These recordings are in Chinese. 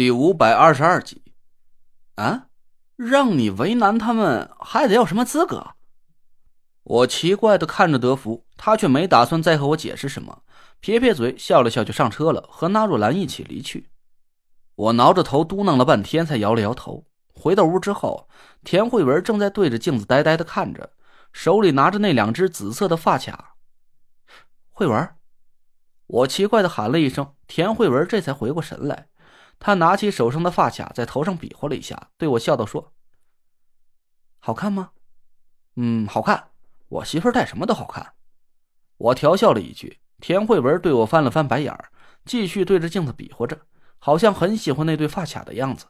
第五百二十二集，啊，让你为难他们，还得要什么资格？我奇怪的看着德福，他却没打算再和我解释什么，撇撇嘴，笑了笑就上车了，和纳若兰一起离去。我挠着头嘟囔了半天，才摇了摇头。回到屋之后，田慧文正在对着镜子呆呆的看着，手里拿着那两只紫色的发卡。慧文，我奇怪的喊了一声，田慧文这才回过神来。他拿起手上的发卡，在头上比划了一下，对我笑道：“说，好看吗？嗯，好看。我媳妇戴什么都好看。”我调笑了一句。田慧文对我翻了翻白眼儿，继续对着镜子比划着，好像很喜欢那对发卡的样子。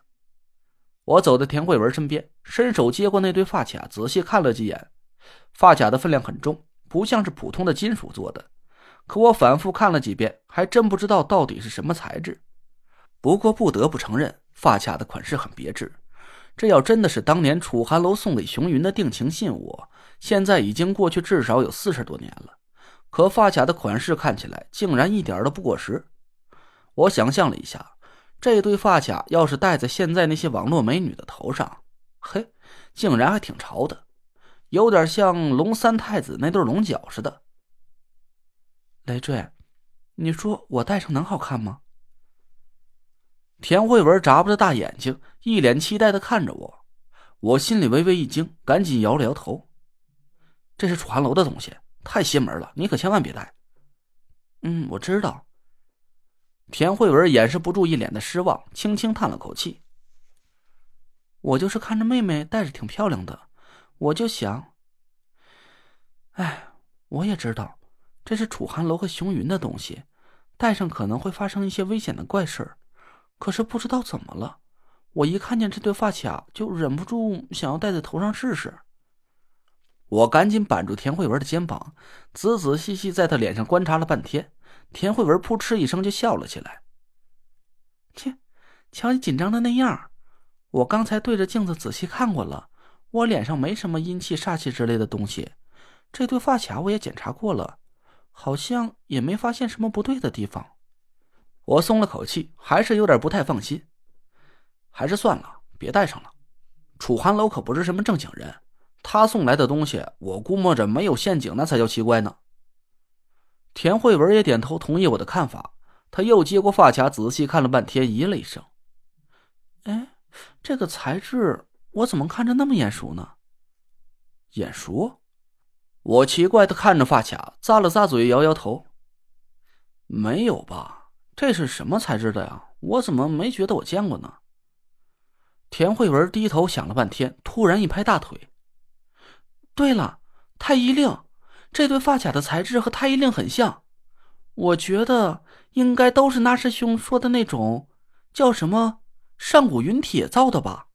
我走到田慧文身边，伸手接过那对发卡，仔细看了几眼。发卡的分量很重，不像是普通的金属做的。可我反复看了几遍，还真不知道到底是什么材质。不过不得不承认，发卡的款式很别致。这要真的是当年楚寒楼送给熊云的定情信物，现在已经过去至少有四十多年了。可发卡的款式看起来竟然一点都不过时。我想象了一下，这对发卡要是戴在现在那些网络美女的头上，嘿，竟然还挺潮的，有点像龙三太子那对龙角似的。雷坠，你说我戴上能好看吗？田慧文眨巴着大眼睛，一脸期待的看着我，我心里微微一惊，赶紧摇了摇头。这是楚寒楼的东西，太邪门了，你可千万别戴。嗯，我知道。田慧文掩饰不住一脸的失望，轻轻叹了口气。我就是看着妹妹戴着挺漂亮的，我就想，哎，我也知道，这是楚寒楼和熊云的东西，戴上可能会发生一些危险的怪事儿。可是不知道怎么了，我一看见这对发卡就忍不住想要戴在头上试试。我赶紧扳住田慧文的肩膀，仔仔细细在她脸上观察了半天。田慧文扑哧一声就笑了起来：“切，瞧你紧张的那样，我刚才对着镜子仔细看过了，我脸上没什么阴气、煞气之类的东西。这对发卡我也检查过了，好像也没发现什么不对的地方。”我松了口气，还是有点不太放心，还是算了，别带上了。楚寒楼可不是什么正经人，他送来的东西，我估摸着没有陷阱，那才叫奇怪呢。田慧文也点头同意我的看法，他又接过发卡，仔细看了半天，咦了一声：“哎，这个材质我怎么看着那么眼熟呢？”眼熟？我奇怪的看着发卡，咂了咂嘴，摇摇头：“没有吧。”这是什么材质的呀？我怎么没觉得我见过呢？田慧文低头想了半天，突然一拍大腿：“对了，太医令，这对发卡的材质和太医令很像，我觉得应该都是那师兄说的那种叫什么上古云铁造的吧？”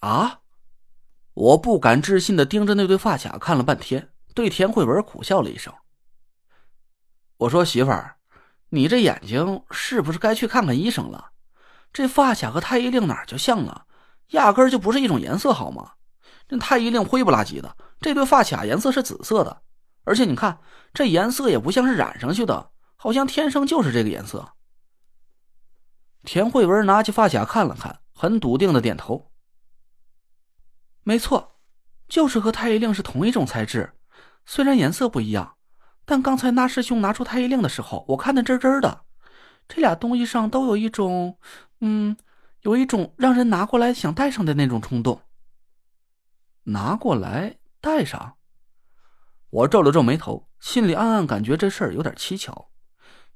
啊！我不敢置信的盯着那对发卡看了半天，对田慧文苦笑了一声：“我说媳妇儿。”你这眼睛是不是该去看看医生了？这发卡和太医令哪就像了？压根儿就不是一种颜色，好吗？这太医令灰不拉几的，这对发卡颜色是紫色的，而且你看这颜色也不像是染上去的，好像天生就是这个颜色。田慧文拿起发卡看了看，很笃定的点头：“没错，就是和太医令是同一种材质，虽然颜色不一样。”但刚才那师兄拿出太医令的时候，我看的真真的，这俩东西上都有一种，嗯，有一种让人拿过来想戴上的那种冲动。拿过来戴上，我皱了皱眉头，心里暗暗感觉这事儿有点蹊跷。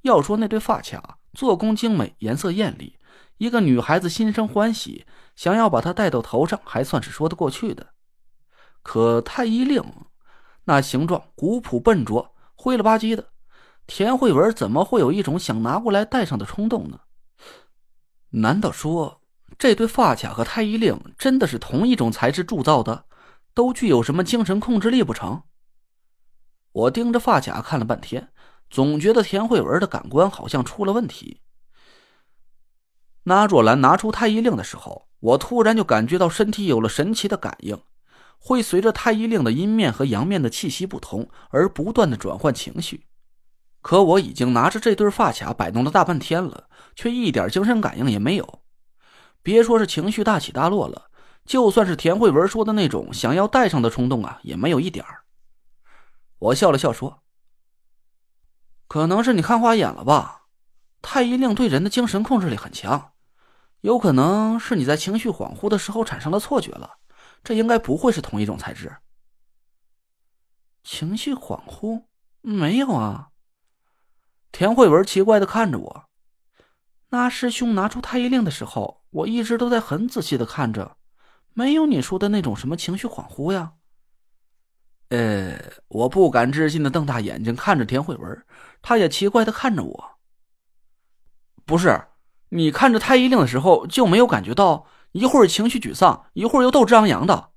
要说那对发卡做工精美，颜色艳丽，一个女孩子心生欢喜，想要把它戴到头上，还算是说得过去的。可太医令，那形状古朴笨拙。灰了吧唧的，田慧文怎么会有一种想拿过来戴上的冲动呢？难道说这对发卡和太医令真的是同一种材质铸造的，都具有什么精神控制力不成？我盯着发卡看了半天，总觉得田慧文的感官好像出了问题。那若兰拿出太医令的时候，我突然就感觉到身体有了神奇的感应。会随着太医令的阴面和阳面的气息不同而不断的转换情绪，可我已经拿着这对发卡摆弄了大半天了，却一点精神感应也没有。别说是情绪大起大落了，就算是田慧文说的那种想要戴上的冲动啊，也没有一点。我笑了笑说：“可能是你看花眼了吧？太医令对人的精神控制力很强，有可能是你在情绪恍惚的时候产生了错觉了。这应该不会是同一种材质。”情绪恍惚？没有啊。田慧文奇怪的看着我。那师兄拿出太医令的时候，我一直都在很仔细的看着，没有你说的那种什么情绪恍惚呀。呃，我不敢置信的瞪大眼睛看着田慧文，他也奇怪的看着我。不是，你看着太医令的时候就没有感觉到一会儿情绪沮丧，一会儿又斗志昂扬的？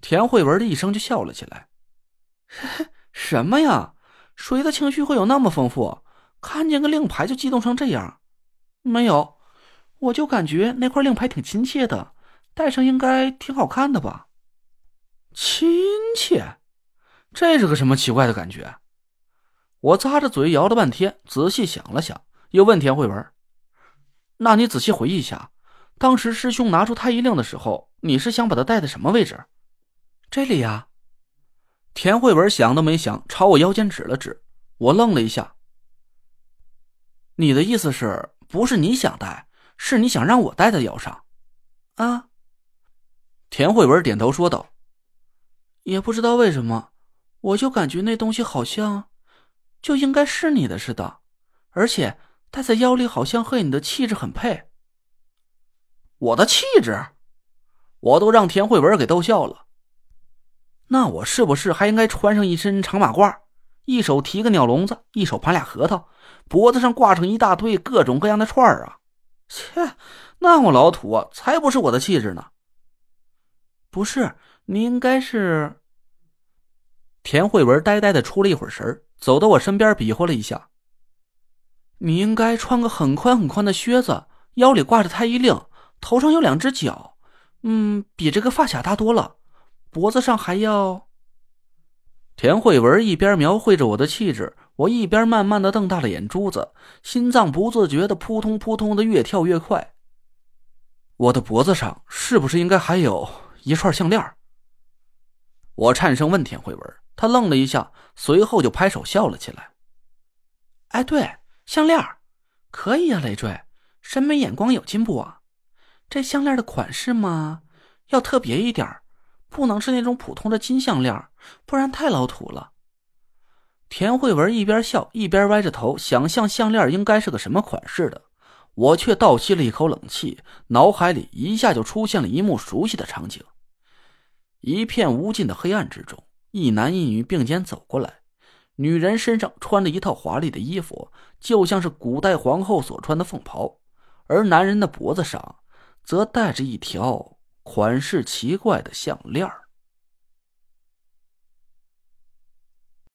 田慧文的一声就笑了起来。什么呀？谁的情绪会有那么丰富？看见个令牌就激动成这样？没有，我就感觉那块令牌挺亲切的，戴上应该挺好看的吧。亲切，这是个什么奇怪的感觉？我咂着嘴摇了半天，仔细想了想，又问田慧文：“那你仔细回忆一下，当时师兄拿出太医令的时候，你是想把它戴在什么位置？”这里呀。田慧文想都没想，朝我腰间指了指。我愣了一下。你的意思是？不是你想戴，是你想让我戴在腰上，啊？田慧文点头说道：“也不知道为什么，我就感觉那东西好像就应该是你的似的，而且戴在腰里好像和你的气质很配。我的气质，我都让田慧文给逗笑了。那我是不是还应该穿上一身长马褂，一手提个鸟笼子，一手盘俩核桃？”脖子上挂上一大堆各种各样的串儿啊！切，那么老土啊，才不是我的气质呢。不是，你应该是……田慧文呆呆的出了一会儿神走到我身边比划了一下。你应该穿个很宽很宽的靴子，腰里挂着太医令，头上有两只角，嗯，比这个发卡大多了。脖子上还要……田慧文一边描绘着我的气质。我一边慢慢的瞪大了眼珠子，心脏不自觉的扑通扑通的越跳越快。我的脖子上是不是应该还有一串项链？我颤声问田慧文，他愣了一下，随后就拍手笑了起来。哎，对，项链，可以啊，累赘，审美眼光有进步啊。这项链的款式嘛，要特别一点，不能是那种普通的金项链，不然太老土了。田慧文一边笑一边歪着头，想象项链应该是个什么款式的。我却倒吸了一口冷气，脑海里一下就出现了一幕熟悉的场景：一片无尽的黑暗之中，一男一女并肩走过来，女人身上穿着一套华丽的衣服，就像是古代皇后所穿的凤袍，而男人的脖子上则戴着一条款式奇怪的项链